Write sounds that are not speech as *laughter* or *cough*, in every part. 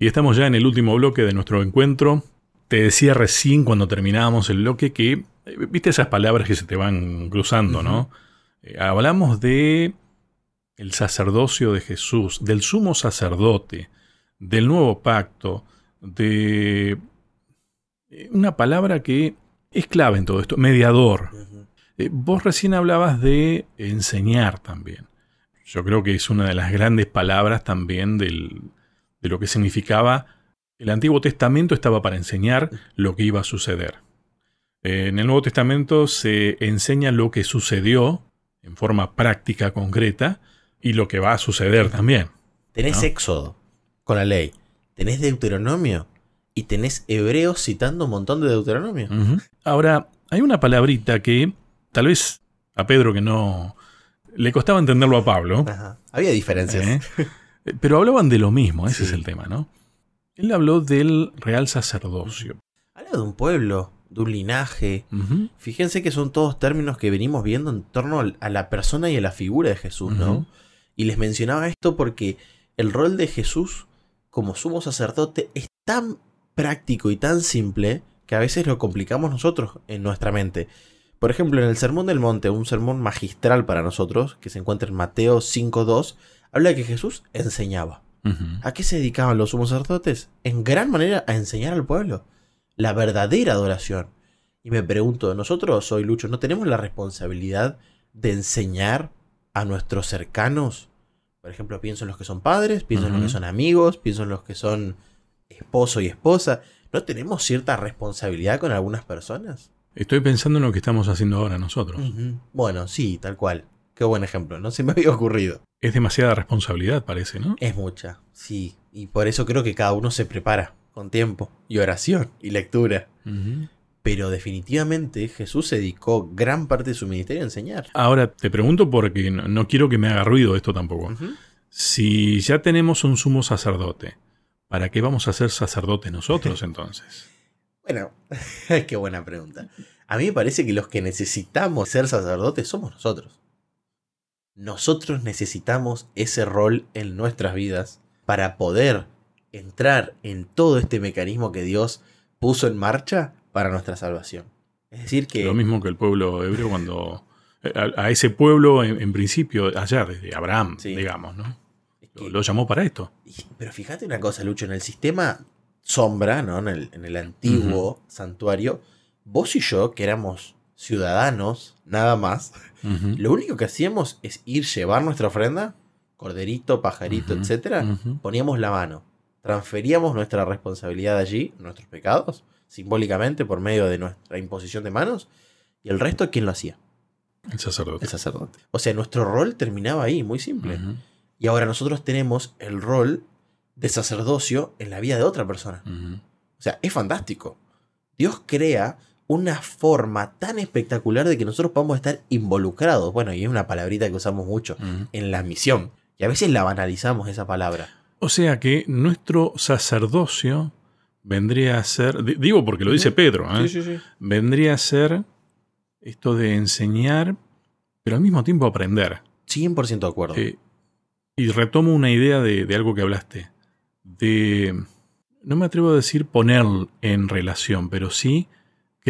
Y estamos ya en el último bloque de nuestro encuentro. Te decía recién cuando terminábamos el bloque que, eh, viste esas palabras que se te van cruzando, ¿no? Eh, hablamos de el sacerdocio de Jesús, del sumo sacerdote, del nuevo pacto, de eh, una palabra que es clave en todo esto, mediador. vos recién hablabas de enseñar también. Yo creo que es una de las grandes palabras también del, de lo que significaba el Antiguo Testamento estaba para enseñar lo que iba a suceder. En el Nuevo Testamento se enseña lo que sucedió en forma práctica, concreta, y lo que va a suceder también. Tenés Éxodo con la ley, tenés Deuteronomio y tenés Hebreos citando un montón de Deuteronomio. Ahora, hay una palabrita que tal vez a Pedro que no le costaba entenderlo a Pablo. Había diferencias. ¿Eh? *laughs* Pero hablaban de lo mismo, ese es el tema, ¿no? Él habló del real sacerdocio. Habla de un pueblo, de un linaje. Fíjense que son todos términos que venimos viendo en torno a la persona y a la figura de Jesús, ¿no? Y les mencionaba esto porque el rol de Jesús como sumo sacerdote es tan práctico y tan simple que a veces lo complicamos nosotros en nuestra mente. Por ejemplo, en el Sermón del Monte, un sermón magistral para nosotros, que se encuentra en Mateo 5.2, habla de que Jesús enseñaba. ¿A qué se dedicaban los sumos sacerdotes? En gran manera a enseñar al pueblo la verdadera adoración. Y me pregunto, nosotros hoy, Lucho, ¿no tenemos la responsabilidad de enseñar a nuestros cercanos? Por ejemplo, pienso en los que son padres, pienso en los que son amigos, pienso en los que son esposo y esposa. ¿No tenemos cierta responsabilidad con algunas personas? Estoy pensando en lo que estamos haciendo ahora nosotros. Bueno, sí, tal cual. Qué buen ejemplo, no se me había ocurrido. Es demasiada responsabilidad, parece, ¿no? Es mucha, sí. Y por eso creo que cada uno se prepara con tiempo y oración y lectura. Pero definitivamente Jesús se dedicó gran parte de su ministerio a enseñar. Ahora, te pregunto porque no, quiero que me haga ruido esto tampoco. Si ya tenemos un sumo sacerdote, ¿para qué vamos a ser sacerdotes nosotros *laughs* entonces? bueno, *laughs* qué buena pregunta. A mí me parece que los que necesitamos ser sacerdotes somos nosotros. Nosotros necesitamos ese rol en nuestras vidas para poder entrar en todo este mecanismo que Dios puso en marcha para nuestra salvación. Es decir, que... Lo mismo que el pueblo hebreo cuando... Eh, a, ese pueblo, en, principio, allá, desde Abraham, digamos, ¿no? lo, llamó para esto. Pero fíjate una cosa, Lucho, en el sistema sombra, ¿no? En el, antiguo santuario, vos y yo, que éramos ciudadanos, nada más, lo único que hacíamos es ir llevar nuestra ofrenda, corderito, pajarito, etcétera, poníamos la mano, transferíamos nuestra responsabilidad allí, nuestros pecados, simbólicamente por medio de nuestra imposición de manos, y el resto, ¿quién lo hacía? El sacerdote. El sacerdote. O sea, nuestro rol terminaba ahí, muy simple. Y ahora nosotros tenemos el rol de sacerdocio en la vida de otra persona. O sea, es fantástico. Dios crea una forma tan espectacular de que nosotros podamos estar involucrados. Bueno, y es una palabrita que usamos mucho en la misión. Y a veces la banalizamos esa palabra. O sea que nuestro sacerdocio vendría a ser, digo porque lo dice Pedro, ¿eh? vendría a ser esto de enseñar, pero al mismo tiempo aprender. 100% de acuerdo. Eh, y retomo una idea de, de, algo que hablaste, de, no me atrevo a decir poner en relación, pero sí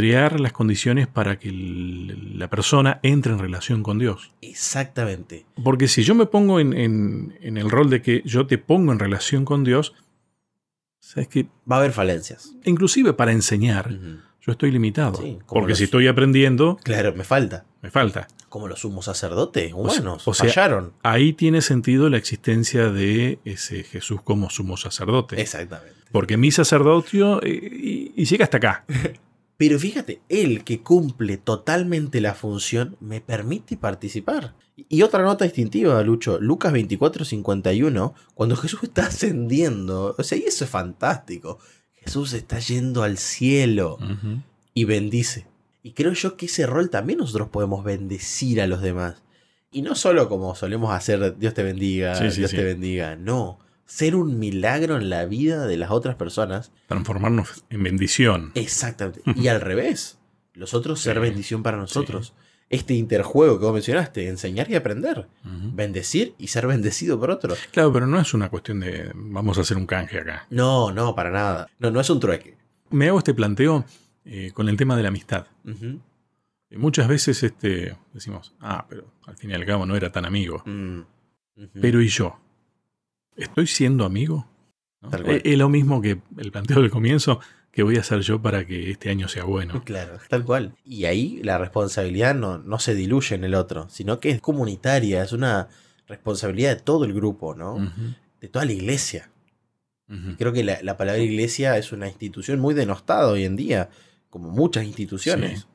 crear las condiciones para que la persona entre en relación con Dios. Exactamente. Porque si yo me pongo en, el rol de que yo te pongo en relación con Dios, sabes que... Va a haber falencias. Inclusive para enseñar, yo estoy limitado. porque si estoy aprendiendo... Claro, me falta. Me falta. Como los sumos sacerdotes humanos. O sea, fallaron. Ahí tiene sentido la existencia de ese Jesús como sumo sacerdote. Exactamente. Porque mi sacerdocio eh, y llega hasta acá. *laughs* Pero fíjate, él que cumple totalmente la función me permite participar. Y otra nota distintiva, Lucho, Lucas 24:51, cuando Jesús está *laughs* ascendiendo, o sea, y eso es fantástico. Jesús está yendo al cielo y bendice. Y creo yo que ese rol también nosotros podemos bendecir a los demás. Y no solo como solemos hacer, Dios te bendiga, Dios te bendiga, no ser un milagro en la vida de las otras personas. Transformarnos en bendición. Exactamente. y al revés, los otros ser bendición para nosotros. este interjuego que vos mencionaste, enseñar y aprender, bendecir y ser bendecido por otro. Claro, pero no es una cuestión de vamos a hacer un canje acá. No, no, para nada. No, no es un trueque. Me hago este planteo eh, con el tema de la amistad. Y muchas veces este, decimos, ah, pero al fin y al cabo no era tan amigo. Mm, pero ¿y yo? ¿Estoy siendo amigo? Es, es lo mismo que el planteo del comienzo. ¿Qué voy a hacer yo para que este año sea bueno? *laughs* Claro, tal cual. Y ahí la responsabilidad no, no se diluye en el otro, sino que es comunitaria, es una responsabilidad de todo el grupo, ¿no? De toda la iglesia. Creo que la, palabra iglesia es una institución muy denostada hoy en día, como muchas instituciones.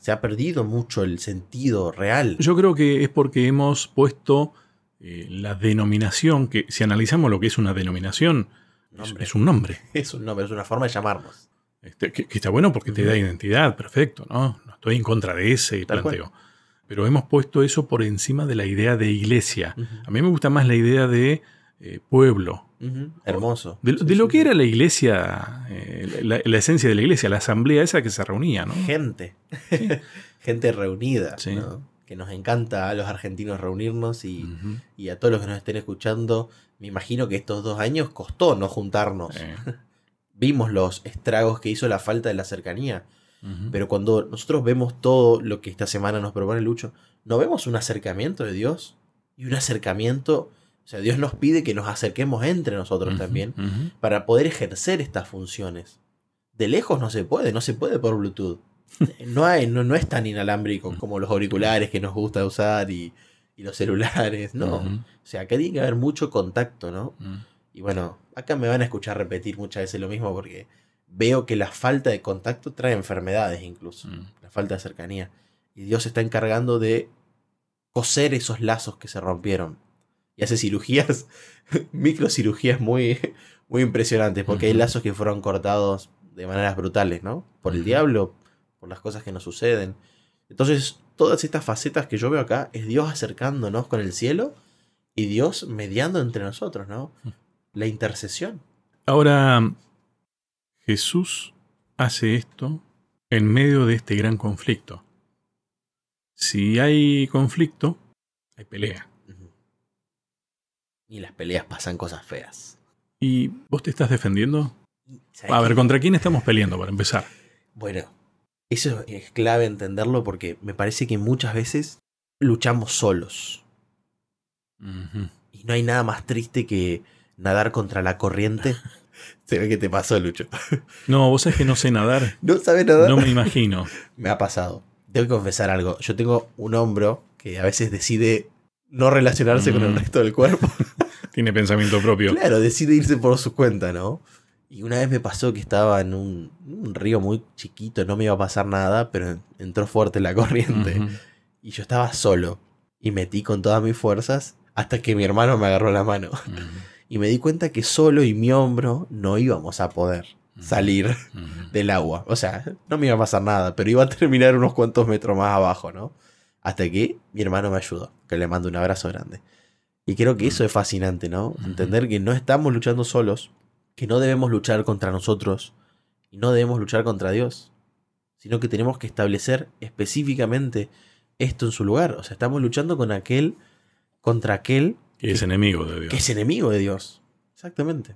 Se ha perdido mucho el sentido real. Yo creo que es porque hemos puesto eh, la denominación, que si analizamos lo que es una denominación, es, un nombre. *laughs* Es un nombre, es una forma de llamarnos. Este, que, está bueno porque te da identidad, perfecto, ¿no? No estoy en contra de ese planteo. Pero hemos puesto eso por encima de la idea de iglesia. A mí me gusta más la idea de eh, pueblo. Hermoso. De, lo que era la iglesia, eh, la, esencia de la iglesia, la asamblea esa que se reunía, ¿no? Gente. *laughs* Gente reunida, Que nos encanta a los argentinos reunirnos y, y a todos los que nos estén escuchando me imagino que estos dos años costó no juntarnos. *laughs* Vimos los estragos que hizo la falta de la cercanía. Pero cuando nosotros vemos todo lo que esta semana nos propone Lucho, ¿no vemos un acercamiento de Dios? Y un acercamiento, o sea, Dios nos pide que nos acerquemos entre nosotros también para poder ejercer estas funciones. De lejos no se puede, no se puede por Bluetooth. No, hay, no, no es tan inalámbrico como los auriculares que nos gusta usar y, y los celulares, no. O sea, acá tiene que haber mucho contacto, ¿no? Mm. Y bueno, acá me van a escuchar repetir muchas veces lo mismo porque veo que la falta de contacto trae enfermedades incluso, mm. la falta de cercanía. Y Dios se está encargando de coser esos lazos que se rompieron. Y hace cirugías, *laughs* microcirugías muy, muy impresionantes, porque hay lazos que fueron cortados de maneras brutales, ¿no? Por el diablo, por las cosas que nos suceden. Entonces, todas estas facetas que yo veo acá es Dios acercándonos con el cielo y Dios mediando entre nosotros, ¿no? La intercesión. Ahora, Jesús hace esto en medio de este gran conflicto. Si hay conflicto, hay pelea. Y las peleas pasan cosas feas. ¿Y vos te estás defendiendo? A ver, ¿contra quién estamos peleando para empezar? Bueno, eso es clave entenderlo porque me parece que muchas veces luchamos solos. Y no hay nada más triste que nadar contra la corriente. *laughs* Se ve que te pasó, Lucho. No, vos sabés que no sé nadar. *laughs* ¿No sabes nadar? No me imagino. *laughs* me ha pasado. Tengo que confesar algo. Yo tengo un hombro que a veces decide no relacionarse con el mm. resto del cuerpo. Tiene pensamiento propio. Claro, decide irse por su cuenta, ¿no? Y una vez me pasó que estaba en un, río muy chiquito, no me iba a pasar nada, pero entró fuerte la *laughs* corriente. Y yo estaba solo. Y metí con todas mis fuerzas hasta que mi hermano me agarró la mano. *laughs* Y me di cuenta que solo y mi hombro no íbamos a poder salir del agua. O sea, no me iba a pasar nada, pero iba a terminar unos cuantos metros más abajo, ¿no? Hasta que mi hermano me ayudó, que le mando un abrazo grande. Y creo que eso es fascinante, ¿no? Entender que no estamos luchando solos, que no debemos luchar contra nosotros y no debemos luchar contra Dios, sino que tenemos que establecer específicamente esto en su lugar. O sea, estamos luchando con aquel, contra aquel que, es enemigo de Dios. Que es enemigo de Dios. Exactamente.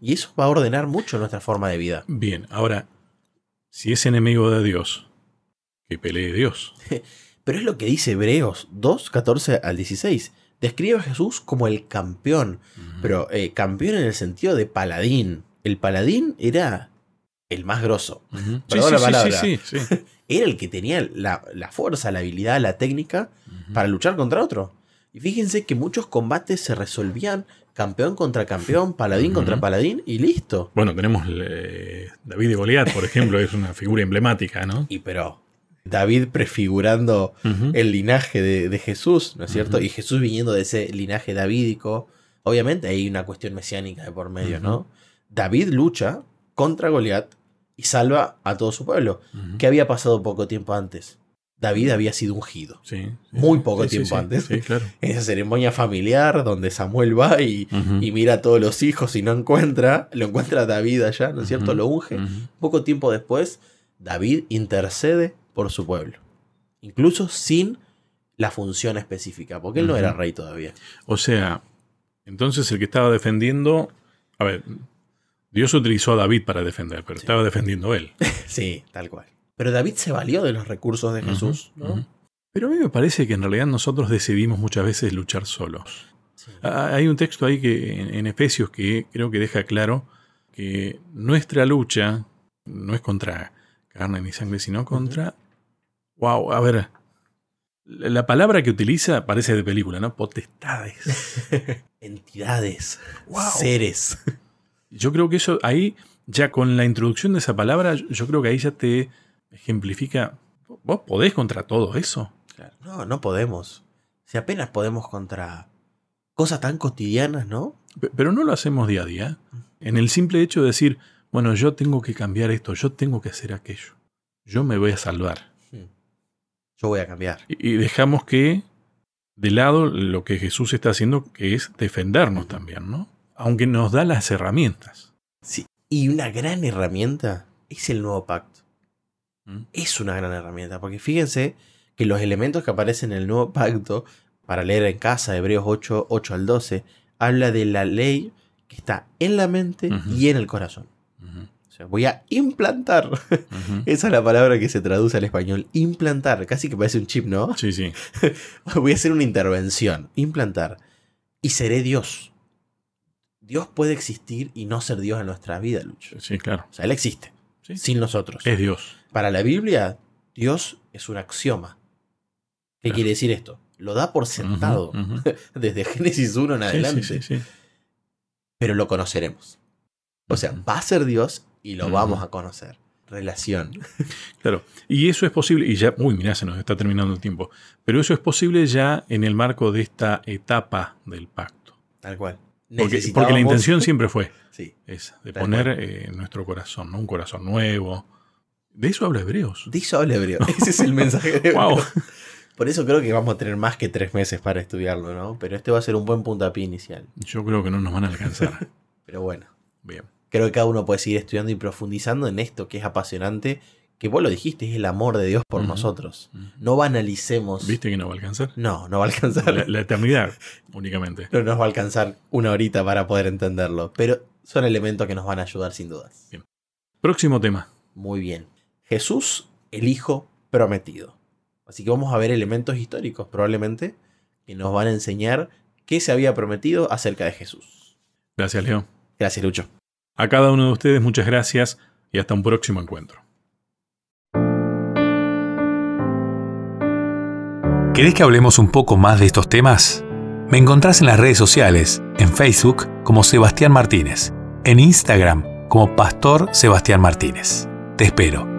Y eso va a ordenar mucho nuestra forma de vida. Bien, ahora, si es enemigo de Dios, que pelee Dios. *laughs* Pero es lo que dice Hebreos 2, 14 al 16 describe a Jesús como el campeón, pero eh, campeón en el sentido de paladín. El paladín era el más grosso. sí, sí, *laughs* era el que tenía la, fuerza, la habilidad, la técnica para luchar contra otro. Y fíjense que muchos combates se resolvían campeón contra campeón, paladín contra paladín y listo. Bueno, tenemos eh, David y Goliat, por ejemplo, es una figura emblemática, ¿no? Y pero David prefigurando el linaje de, Jesús, ¿no es cierto? Y Jesús viniendo de ese linaje davídico. Obviamente hay una cuestión mesiánica de por medio, ¿no? David lucha contra Goliat y salva a todo su pueblo. ¿Qué había pasado poco tiempo antes? David había sido ungido. Sí, muy poco tiempo antes. Claro. En *laughs* esa ceremonia familiar donde Samuel va y, y, mira a todos los hijos y no encuentra, lo encuentra David allá, ¿no es cierto? Lo unge. Poco tiempo después, David intercede por su pueblo. incluso sin la función específica, porque él no era rey todavía. O sea, entonces el que estaba defendiendo, a ver, Dios utilizó a David para defender, pero estaba defendiendo él. *laughs* sí, tal cual. Pero David se valió de los recursos de Jesús, ¿no? Pero a mí me parece que en realidad nosotros decidimos muchas veces luchar solos. Hay un texto ahí que en Efesios que creo que deja claro que nuestra lucha no es contra carne ni sangre, sino contra... Wow, a ver, la palabra que utiliza parece de película, ¿no? Potestades. *laughs* Entidades. Seres. Yo creo que eso ahí, ya con la introducción de esa palabra, yo creo que ahí ya te ejemplifica. ¿Vos podés contra todo eso? No, no podemos. Si apenas podemos contra cosas tan cotidianas, ¿no? Pero no lo hacemos día a día. En el simple hecho de decir, bueno, yo tengo que cambiar esto, yo tengo que hacer aquello. Yo me voy a salvar. Yo voy a cambiar. Y, dejamos que de lado lo que Jesús está haciendo, que es defendernos también, ¿no? Aunque nos da las herramientas. Sí, y una gran herramienta es el nuevo pacto. ¿Mm? Es una gran herramienta, porque fíjense que los elementos que aparecen en el nuevo pacto, para leer en casa, Hebreos 8, 8 al 12, habla de la ley que está en la mente y en el corazón. Voy a implantar. *laughs* Esa es la palabra que se traduce al español. Implantar. Casi que parece un chip, ¿no? Sí, sí. *laughs* voy a hacer una intervención. Implantar. Y seré Dios. Dios puede existir y no ser Dios en nuestra vida, Lucho. Sí, claro. O sea, Él existe. Sin nosotros. Es Dios. Para la Biblia, Dios es un axioma. ¿Qué quiere decir esto? Lo da por sentado. *laughs* Desde Génesis 1 en adelante. Sí, sí, Pero lo conoceremos. O sea, va a ser Dios y lo vamos a conocer. Relación. *laughs* Claro. Y eso es posible, y ya, uy, mira, se nos está terminando el tiempo. Pero eso es posible ya en el marco de esta etapa del pacto. Tal cual. Porque, la intención *laughs* siempre fue sí, esa, de poner eh, nuestro corazón, ¿no? un corazón nuevo. De eso habla Hebreos. De eso habla Hebreos. *laughs* Ese es el mensaje de wow. Por eso creo que vamos a tener más que tres meses para estudiarlo, ¿no? Pero este va a ser un buen puntapié inicial. Yo creo que no nos van a alcanzar. Pero bueno. Bien. Creo que cada uno puede seguir estudiando y profundizando en esto que es apasionante, que vos lo dijiste, es el amor de Dios por nosotros. No banalicemos. ¿Viste que no va a alcanzar? No, no va a alcanzar. La, eternidad, únicamente. No nos va a alcanzar una horita para poder entenderlo, pero son elementos que nos van a ayudar sin dudas. Bien. Próximo tema. Muy bien. Jesús, el Hijo prometido. Así que vamos a ver elementos históricos probablemente que nos van a enseñar qué se había prometido acerca de Jesús. Gracias, Leo. Gracias, Lucho. A cada uno de ustedes muchas gracias y hasta un próximo encuentro. ¿Querés que hablemos un poco más de estos temas? Me encontrás en las redes sociales, en Facebook como Sebastián Martínez, en Instagram como Pastor Sebastián Martínez. Te espero.